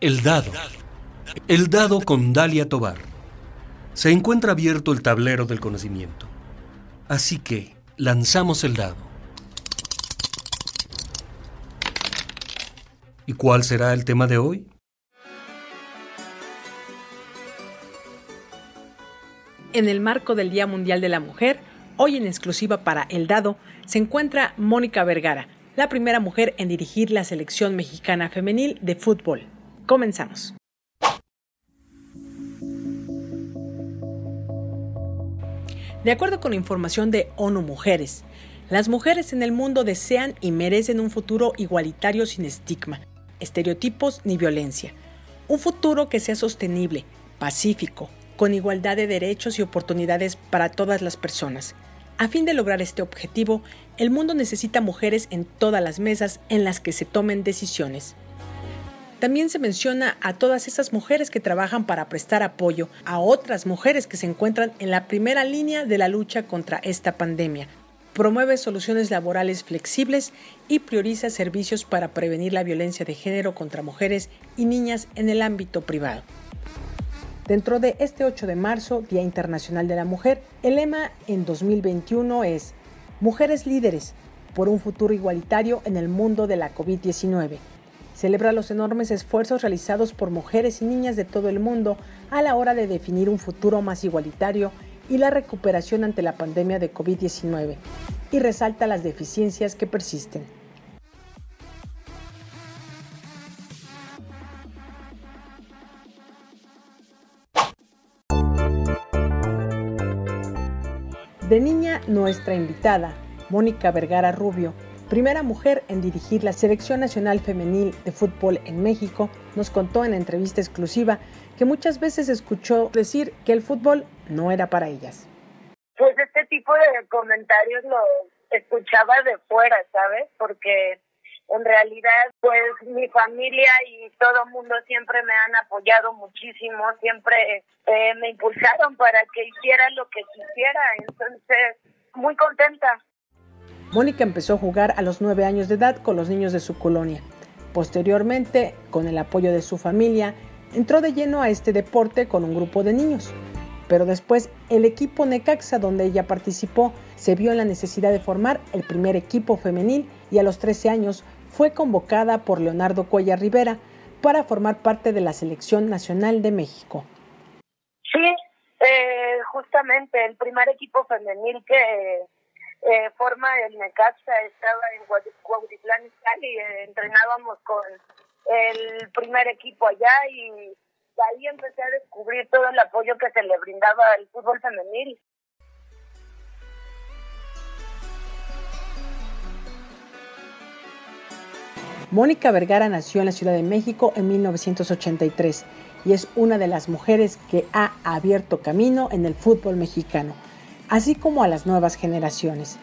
El dado. El dado con Dalia Tobar. Se encuentra abierto el tablero del conocimiento. Así que lanzamos el dado. ¿Y cuál será el tema de hoy? En el marco del Día Mundial de la Mujer, hoy en exclusiva para El Dado, se encuentra Mónica Vergara, la primera mujer en dirigir la selección mexicana femenil de fútbol. Comenzamos. De acuerdo con información de ONU Mujeres, las mujeres en el mundo desean y merecen un futuro igualitario sin estigma, estereotipos ni violencia. Un futuro que sea sostenible, pacífico, con igualdad de derechos y oportunidades para todas las personas. A fin de lograr este objetivo, el mundo necesita mujeres en todas las mesas en las que se tomen decisiones. También se menciona a todas esas mujeres que trabajan para prestar apoyo a otras mujeres que se encuentran en la primera línea de la lucha contra esta pandemia. Promueve soluciones laborales flexibles y prioriza servicios para prevenir la violencia de género contra mujeres y niñas en el ámbito privado. Dentro de este 8 de marzo, Día Internacional de la Mujer, el lema en 2021 es Mujeres líderes por un futuro igualitario en el mundo de la COVID-19 celebra los enormes esfuerzos realizados por mujeres y niñas de todo el mundo a la hora de definir un futuro más igualitario y la recuperación ante la pandemia de COVID-19 y resalta las deficiencias que persisten. De niña, nuestra invitada, Mónica Vergara Rubio, primera mujer en dirigir la Selección Nacional Femenil de Fútbol en México, nos contó en entrevista exclusiva que muchas veces escuchó decir que el fútbol no era para ellas. Pues este tipo de comentarios los escuchaba de fuera, ¿sabes? Porque en realidad, pues mi familia y todo el mundo siempre me han apoyado muchísimo, siempre eh, me impulsaron para que hiciera lo que quisiera, entonces muy contenta. Mónica empezó a jugar a los nueve años de edad con los niños de su colonia. Posteriormente, con el apoyo de su familia, entró de lleno a este deporte con un grupo de niños. Pero después el equipo Necaxa donde ella participó se vio en la necesidad de formar el primer equipo femenil y a los 13 años fue convocada por Leonardo Cuella Rivera para formar parte de la Selección Nacional de México. Sí, eh, justamente el primer equipo femenil que eh, forma el Necaxa, estaba en Cuautitlán y eh, entrenábamos con el primer equipo allá y ahí empecé a descubrir todo el apoyo que se le brindaba al fútbol femenil. Mónica Vergara nació en la Ciudad de México en 1983 y es una de las mujeres que ha abierto camino en el fútbol mexicano así como a las nuevas generaciones.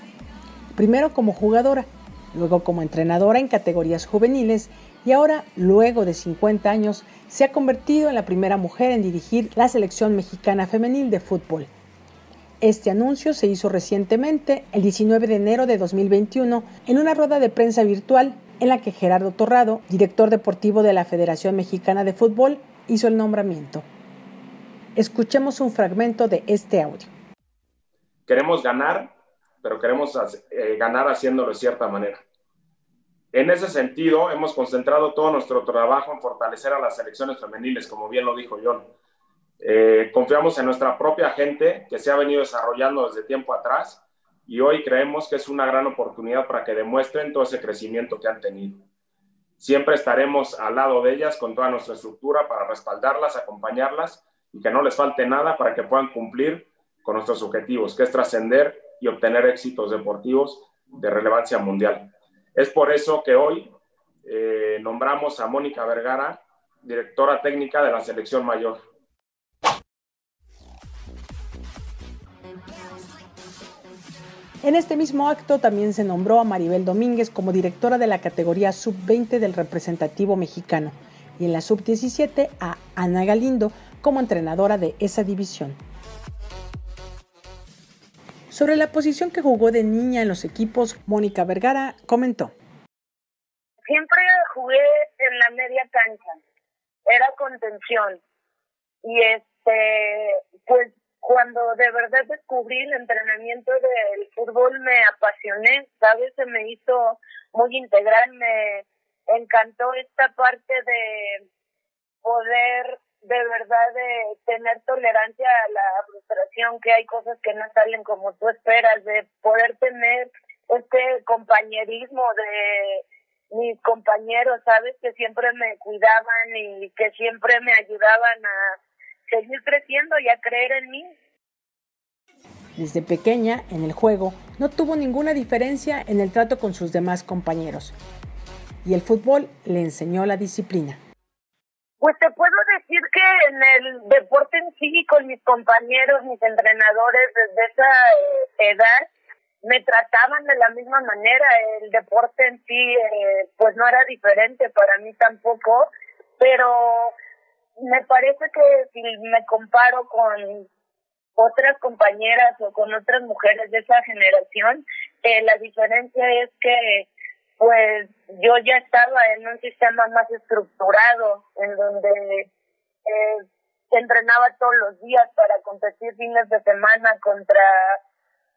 Primero como jugadora, luego como entrenadora en categorías juveniles y ahora, luego de 50 años, se ha convertido en la primera mujer en dirigir la selección mexicana femenil de fútbol. Este anuncio se hizo recientemente, el 19 de enero de 2021, en una rueda de prensa virtual en la que Gerardo Torrado, director deportivo de la Federación Mexicana de Fútbol, hizo el nombramiento. Escuchemos un fragmento de este audio queremos ganar, pero queremos eh, ganar haciéndolo de cierta manera. En ese sentido, hemos concentrado todo nuestro trabajo en fortalecer a las selecciones femeniles, como bien lo dijo John. Eh, confiamos en nuestra propia gente que se ha venido desarrollando desde tiempo atrás y hoy creemos que es una gran oportunidad para que demuestren todo ese crecimiento que han tenido. Siempre estaremos al lado de ellas con toda nuestra estructura para respaldarlas, acompañarlas y que no les falte nada para que puedan cumplir con nuestros objetivos, que es trascender y obtener éxitos deportivos de relevancia mundial. Es por eso que hoy eh, nombramos a Mónica Vergara, directora técnica de la selección mayor. En este mismo acto también se nombró a Maribel Domínguez como directora de la categoría sub-20 del representativo mexicano y en la sub-17 a Ana Galindo como entrenadora de esa división. Sobre la posición que jugó de niña en los equipos, Mónica Vergara comentó. Siempre jugué en la media cancha. era contención. Y este, pues cuando de verdad descubrí el entrenamiento del fútbol me apasioné, ¿sabes? Se me hizo muy integral, me encantó esta parte de poder de verdad de tener tolerancia a la frustración, que hay cosas que no salen como tú esperas, de poder tener este compañerismo de mis compañeros, ¿sabes? Que siempre me cuidaban y que siempre me ayudaban a seguir creciendo y a creer en mí. Desde pequeña, en el juego, no tuvo ninguna diferencia en el trato con sus demás compañeros. Y el fútbol le enseñó la disciplina. Pues te puedo decir que en el deporte en sí, con mis compañeros, mis entrenadores desde esa eh, edad, me trataban de la misma manera. El deporte en sí, eh, pues no era diferente para mí tampoco, pero me parece que si me comparo con otras compañeras o con otras mujeres de esa generación, eh, la diferencia es que pues yo ya estaba en un sistema más estructurado, en donde eh, entrenaba todos los días para competir fines de semana contra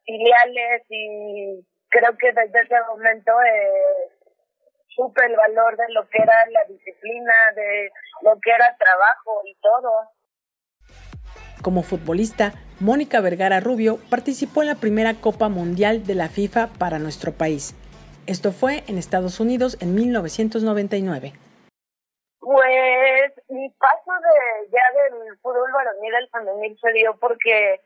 filiales y creo que desde ese momento eh, supe el valor de lo que era la disciplina, de lo que era trabajo y todo. Como futbolista, Mónica Vergara Rubio participó en la primera Copa Mundial de la FIFA para nuestro país. Esto fue en Estados Unidos en 1999. Pues mi paso de ya del fútbol varonil al femenil se dio porque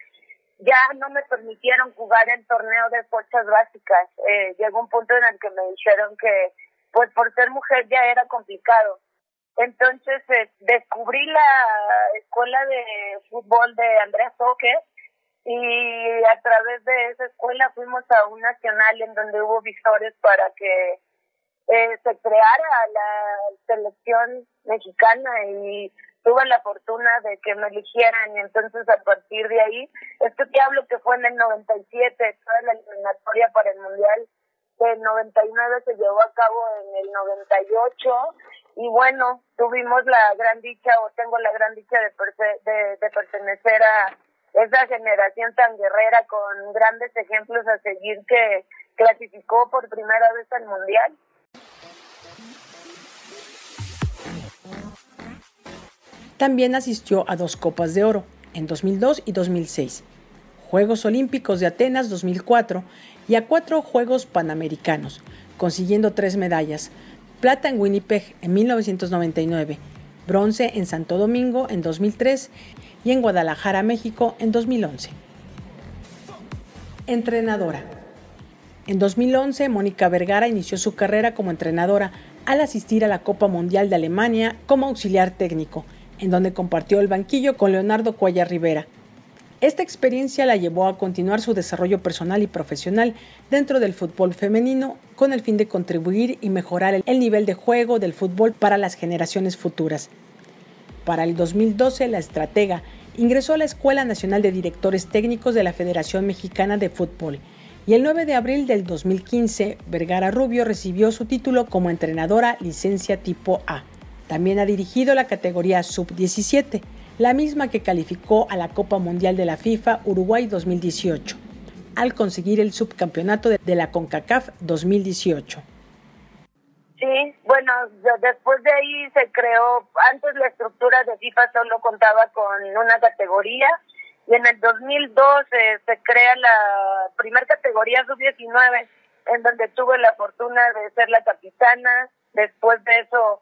ya no me permitieron jugar en torneo de fuerzas básicas. Eh, llegó un punto en el que me dijeron que, pues por ser mujer ya era complicado. Entonces eh, descubrí la escuela de fútbol de Andrea Soque y a través de esa escuela fuimos a un nacional en donde hubo visores para que eh, se creara la selección mexicana y tuve la fortuna de que me eligieran. Y entonces a partir de ahí, esto que hablo que fue en el 97, toda la eliminatoria para el Mundial del 99 se llevó a cabo en el 98 y bueno, tuvimos la gran dicha o tengo la gran dicha de, de, de pertenecer a esa generación tan guerrera con grandes ejemplos a seguir que clasificó por primera vez al Mundial. También asistió a dos Copas de Oro, en 2002 y 2006, Juegos Olímpicos de Atenas 2004 y a cuatro Juegos Panamericanos, consiguiendo tres medallas, plata en Winnipeg en 1999, bronce en Santo Domingo en 2003 y en Guadalajara, México en 2011. Entrenadora. En 2011, Mónica Vergara inició su carrera como entrenadora al asistir a la Copa Mundial de Alemania como auxiliar técnico en donde compartió el banquillo con Leonardo Cuaya Rivera. Esta experiencia la llevó a continuar su desarrollo personal y profesional dentro del fútbol femenino con el fin de contribuir y mejorar el nivel de juego del fútbol para las generaciones futuras. Para el 2012, la estratega ingresó a la Escuela Nacional de Directores Técnicos de la Federación Mexicana de Fútbol y el 9 de abril del 2015, Vergara Rubio recibió su título como entrenadora licencia tipo A. También ha dirigido la categoría Sub-17, la misma que calificó a la Copa Mundial de la FIFA Uruguay 2018, al conseguir el subcampeonato de la CONCACAF 2018. Sí, bueno, después de ahí se creó, antes la estructura de FIFA solo contaba con una categoría y en el 2012 se crea la primera categoría sub-19 en donde tuve la fortuna de ser la capitana, después de eso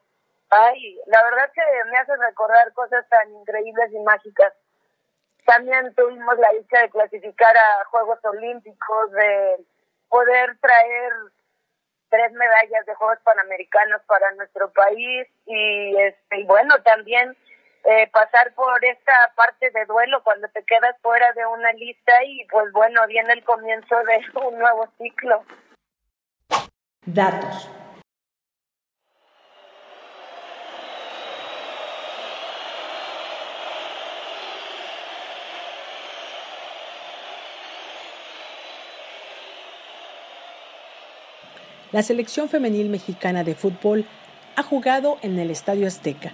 Ay, la verdad que me hace recordar cosas tan increíbles y mágicas. También tuvimos la dicha de clasificar a Juegos Olímpicos, de poder traer tres medallas de Juegos Panamericanos para nuestro país y, este, bueno, también eh, pasar por esta parte de duelo cuando te quedas fuera de una lista y pues bueno, viene el comienzo de un nuevo ciclo. Datos. La selección femenil mexicana de fútbol ha jugado en el Estadio Azteca,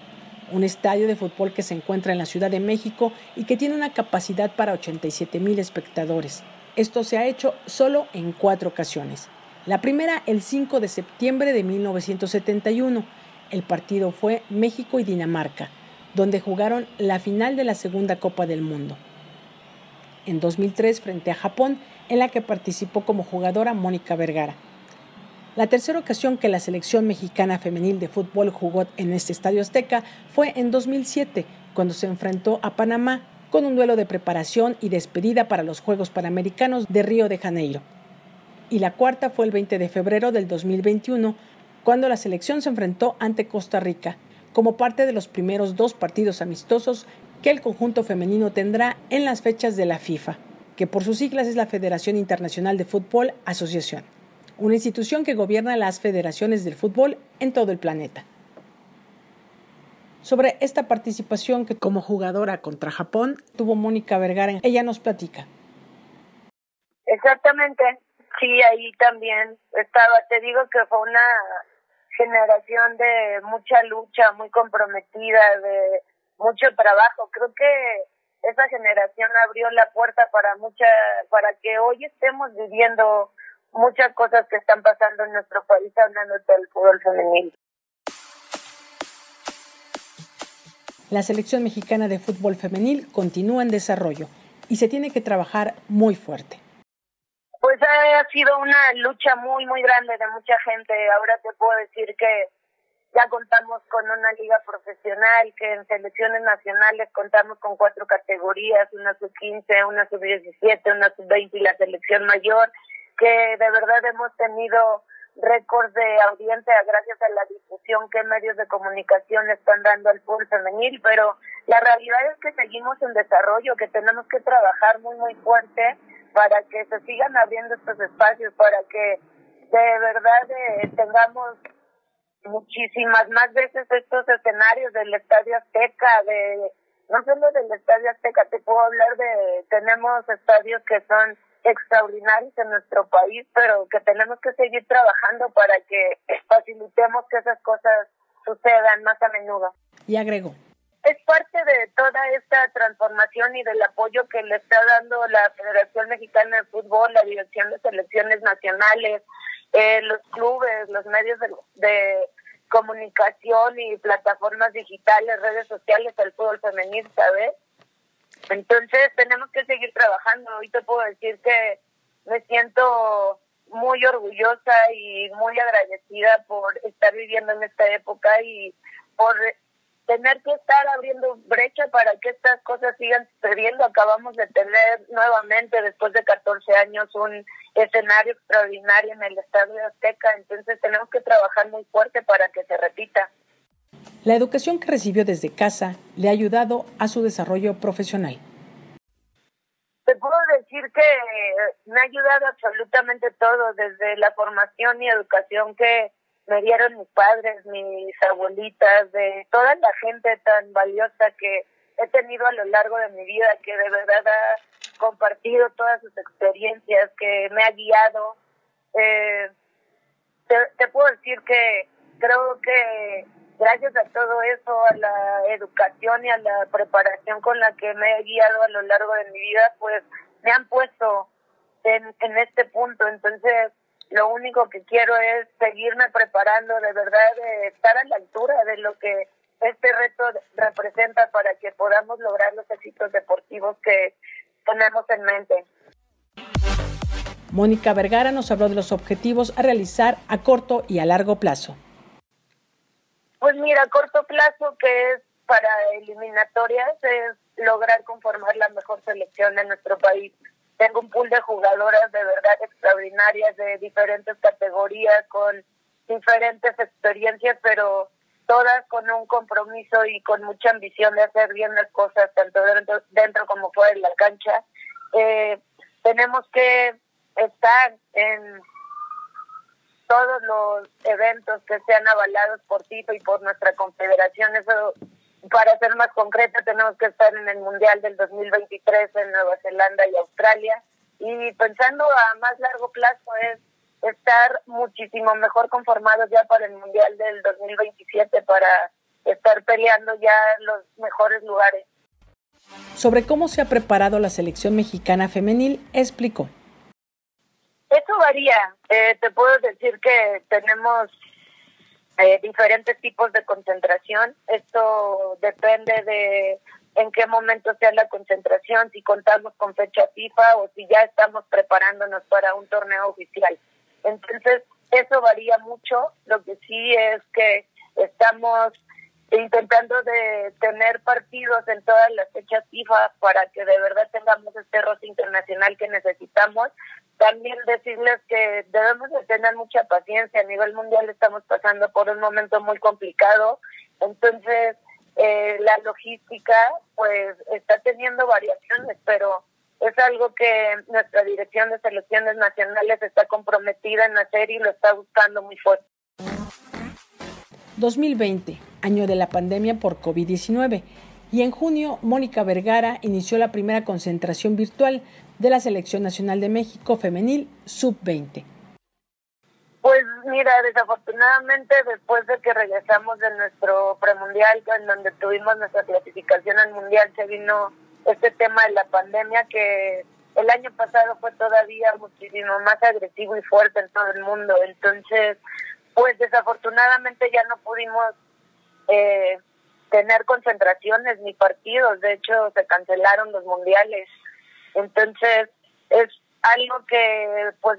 un estadio de fútbol que se encuentra en la Ciudad de México y que tiene una capacidad para 87 mil espectadores. Esto se ha hecho solo en cuatro ocasiones. La primera el 5 de septiembre de 1971. El partido fue México y Dinamarca, donde jugaron la final de la Segunda Copa del Mundo. En 2003 frente a Japón, en la que participó como jugadora Mónica Vergara. La tercera ocasión que la selección mexicana femenil de fútbol jugó en este estadio azteca fue en 2007, cuando se enfrentó a Panamá con un duelo de preparación y despedida para los Juegos Panamericanos de Río de Janeiro. Y la cuarta fue el 20 de febrero del 2021, cuando la selección se enfrentó ante Costa Rica, como parte de los primeros dos partidos amistosos que el conjunto femenino tendrá en las fechas de la FIFA, que por sus siglas es la Federación Internacional de Fútbol Asociación una institución que gobierna las federaciones del fútbol en todo el planeta. Sobre esta participación que como jugadora contra Japón tuvo Mónica Vergara, ella nos platica. Exactamente, sí, ahí también estaba, te digo que fue una generación de mucha lucha, muy comprometida, de mucho trabajo. Creo que esa generación abrió la puerta para mucha, para que hoy estemos viviendo muchas cosas que están pasando en nuestro país hablando del fútbol femenil. La selección mexicana de fútbol femenil continúa en desarrollo y se tiene que trabajar muy fuerte. Pues ha sido una lucha muy, muy grande de mucha gente. Ahora te puedo decir que ya contamos con una liga profesional, que en selecciones nacionales contamos con cuatro categorías, una sub-15, una sub-17, una sub-20 y la selección mayor que de verdad hemos tenido récords de audiencia gracias a la difusión que medios de comunicación están dando al fútbol femenil, pero la realidad es que seguimos en desarrollo, que tenemos que trabajar muy, muy fuerte para que se sigan abriendo estos espacios, para que de verdad eh, tengamos muchísimas más veces estos escenarios del Estadio Azteca, de no solo del Estadio Azteca, te puedo hablar de, tenemos estadios que son extraordinarios en nuestro país, pero que tenemos que seguir trabajando para que facilitemos que esas cosas sucedan más a menudo. Y agrego. Es parte de toda esta transformación y del apoyo que le está dando la Federación Mexicana de Fútbol, la Dirección de Selecciones Nacionales, eh, los clubes, los medios de, de comunicación y plataformas digitales, redes sociales, el fútbol femenil, ¿sabes? Entonces tenemos que seguir trabajando. Hoy te puedo decir que me siento muy orgullosa y muy agradecida por estar viviendo en esta época y por tener que estar abriendo brecha para que estas cosas sigan sucediendo. Acabamos de tener nuevamente, después de 14 años, un escenario extraordinario en el Estadio Azteca, entonces tenemos que trabajar muy fuerte para que se repita. La educación que recibió desde casa le ha ayudado a su desarrollo profesional. Te puedo decir que me ha ayudado absolutamente todo, desde la formación y educación que me dieron mis padres, mis abuelitas, de toda la gente tan valiosa que he tenido a lo largo de mi vida, que de verdad ha compartido todas sus experiencias, que me ha guiado. Eh, te puedo decir que creo que gracias a todo eso, a la educación y a la preparación con la que me he guiado a lo largo de mi vida, pues me han puesto en, en este punto. Entonces, lo único que quiero es seguirme preparando de verdad, de estar a la altura de lo que este reto representa para que podamos lograr los éxitos deportivos que tenemos en mente. Mónica Vergara nos habló de los objetivos a realizar a corto y a largo plazo. Pues mira, a corto plazo, que es para eliminatorias, es lograr conformar la mejor selección en nuestro país. Tengo un pool de jugadoras de verdad extraordinarias de diferentes categorías, con diferentes experiencias, pero todas con un compromiso y con mucha ambición de hacer bien las cosas, tanto dentro, dentro como fuera de la cancha. Eh, tenemos que estar en todos los eventos que sean avalados por FIFA y por nuestra confederación. Eso, para ser más concreta, tenemos que estar en el Mundial del 2023 en Nueva Zelanda y Australia. Y pensando a más largo plazo es estar muchísimo mejor conformados ya para el Mundial del 2027 para estar peleando ya los mejores lugares. Sobre cómo se ha preparado la selección mexicana femenil, explicó. Eso varía. Eh, te puedo decir que tenemos eh, diferentes tipos de concentración. Esto depende de en qué momento sea la concentración, si contamos con fecha FIFA o si ya estamos preparándonos para un torneo oficial. Entonces, eso varía mucho. Lo que sí es que estamos intentando de tener partidos en todas las fechas FIFA para que de verdad tengamos este roce internacional que necesitamos. También decirles que debemos de tener mucha paciencia. A nivel mundial estamos pasando por un momento muy complicado. Entonces, eh, la logística pues está teniendo variaciones, pero es algo que nuestra dirección de selecciones nacionales está comprometida en hacer y lo está buscando muy fuerte. 2020, año de la pandemia por COVID-19, y en junio Mónica Vergara inició la primera concentración virtual de la Selección Nacional de México Femenil Sub-20. Pues mira, desafortunadamente después de que regresamos de nuestro premundial, en donde tuvimos nuestra clasificación al mundial, se vino este tema de la pandemia que el año pasado fue todavía muchísimo más agresivo y fuerte en todo el mundo. Entonces, pues desafortunadamente ya no pudimos eh, tener concentraciones ni partidos. De hecho, se cancelaron los mundiales. Entonces, es algo que pues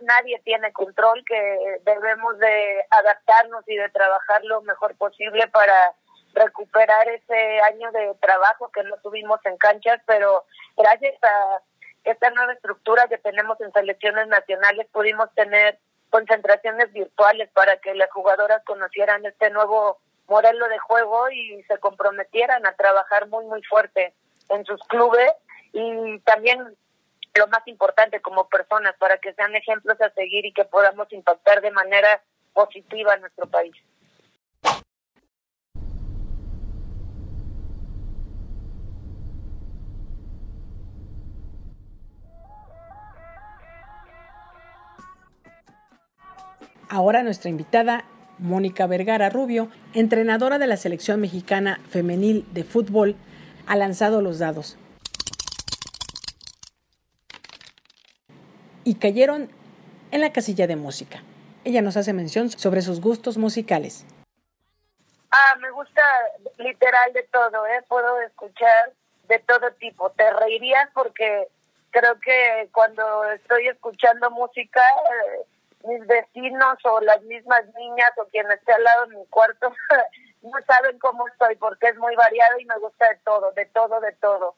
nadie tiene control, que debemos de adaptarnos y de trabajar lo mejor posible para recuperar ese año de trabajo que no tuvimos en canchas, pero gracias a esta nueva estructura que tenemos en selecciones nacionales pudimos tener concentraciones virtuales para que las jugadoras conocieran este nuevo modelo de juego y se comprometieran a trabajar muy muy fuerte en sus clubes y también lo más importante como personas para que sean ejemplos a seguir y que podamos impactar de manera positiva en nuestro país. Ahora nuestra invitada, Mónica Vergara Rubio, entrenadora de la selección mexicana femenil de fútbol, ha lanzado los dados. Y cayeron en la casilla de música. Ella nos hace mención sobre sus gustos musicales. Ah, me gusta literal de todo, ¿eh? Puedo escuchar de todo tipo. Te reirías porque creo que cuando estoy escuchando música, eh, mis vecinos o las mismas niñas o quien esté al lado de mi cuarto no saben cómo estoy porque es muy variado y me gusta de todo, de todo, de todo.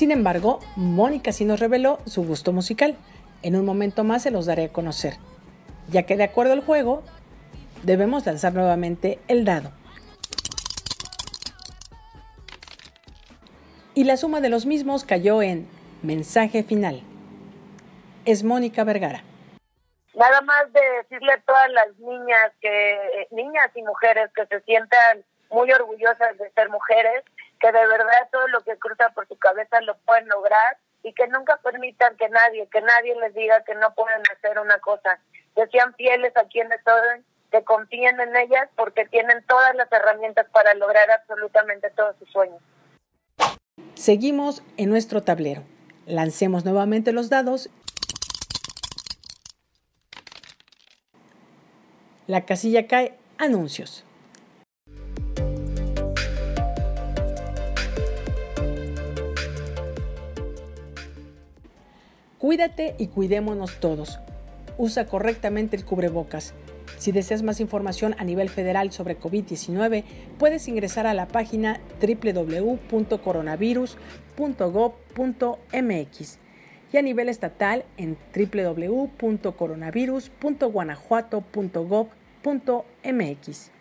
Sin embargo, Mónica sí nos reveló su gusto musical. En un momento más se los daré a conocer, ya que de acuerdo al juego, debemos lanzar nuevamente el dado. Y la suma de los mismos cayó en mensaje final es Mónica Vergara. Nada más de decirle a todas las niñas que niñas y mujeres que se sientan muy orgullosas de ser mujeres, que de verdad todo lo que cruza por su cabeza lo pueden lograr y que nunca permitan que nadie, que nadie les diga que no pueden hacer una cosa, que sean fieles a quienes son, que confíen en ellas porque tienen todas las herramientas para lograr absolutamente todos sus sueños. Seguimos en nuestro tablero. Lancemos nuevamente los dados La casilla cae anuncios. Cuídate y cuidémonos todos. Usa correctamente el cubrebocas. Si deseas más información a nivel federal sobre COVID-19, puedes ingresar a la página www.coronavirus.gov.mx y a nivel estatal en www.coronavirus.guanajuato.gov.mx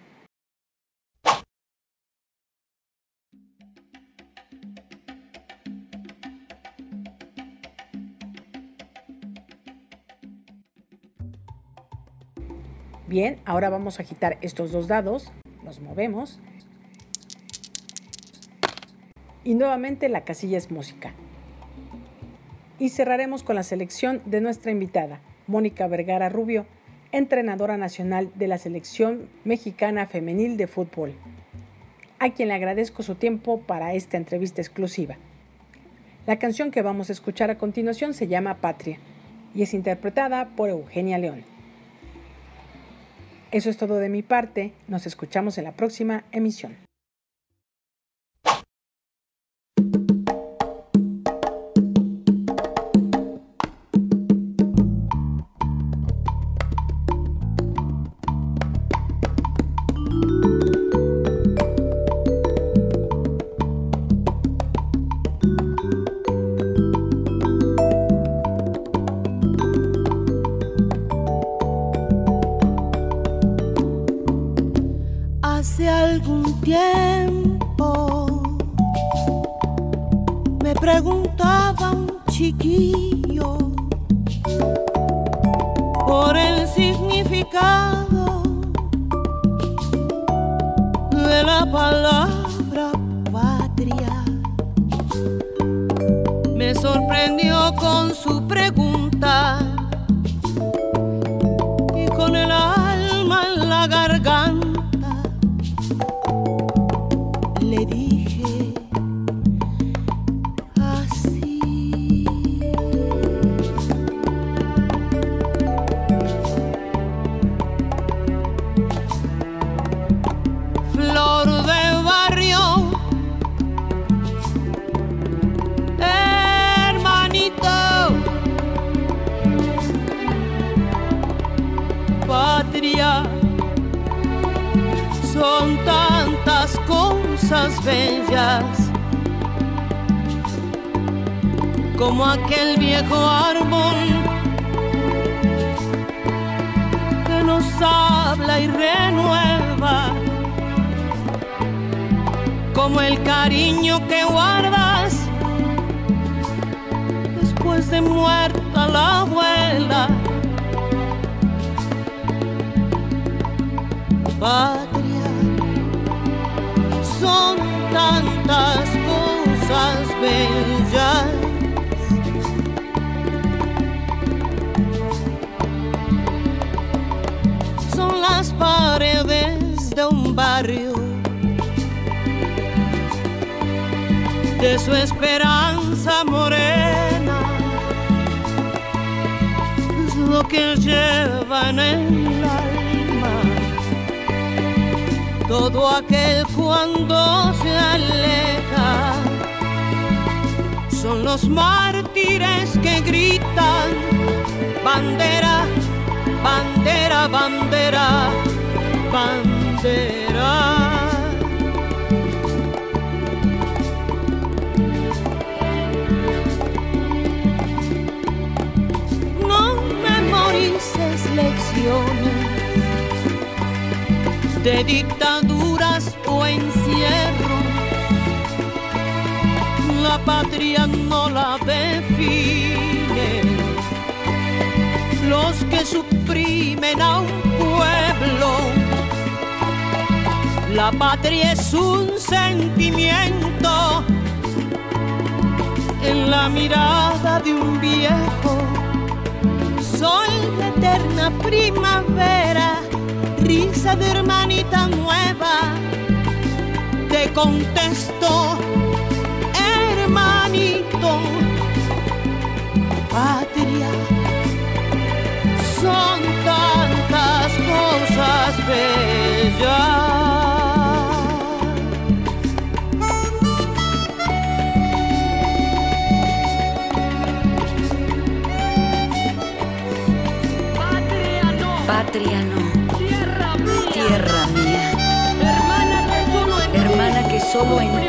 Bien, ahora vamos a agitar estos dos dados, los movemos y nuevamente la casilla es música. Y cerraremos con la selección de nuestra invitada, Mónica Vergara Rubio, entrenadora nacional de la selección mexicana femenil de fútbol, a quien le agradezco su tiempo para esta entrevista exclusiva. La canción que vamos a escuchar a continuación se llama Patria y es interpretada por Eugenia León. Eso es todo de mi parte, nos escuchamos en la próxima emisión. Como el cariño que guardas después de muerta la abuela. Patria, son tantas cosas bellas las paredes de un barrio, de su esperanza morena, es lo que lleva en el alma todo aquel cuando se aleja. Son los mártires que gritan bandera bandera, bandera, bandera. De dictaduras o encierros. La patria no la define los que suprimen a un pueblo. La patria es un sentimiento en la mirada de un viejo. Soy la eterna primavera, risa de hermanita nueva. Te contesto, hermanito, patria son tantas cosas bellas. Patria no, tierra mía, tierra mía. hermana que solo en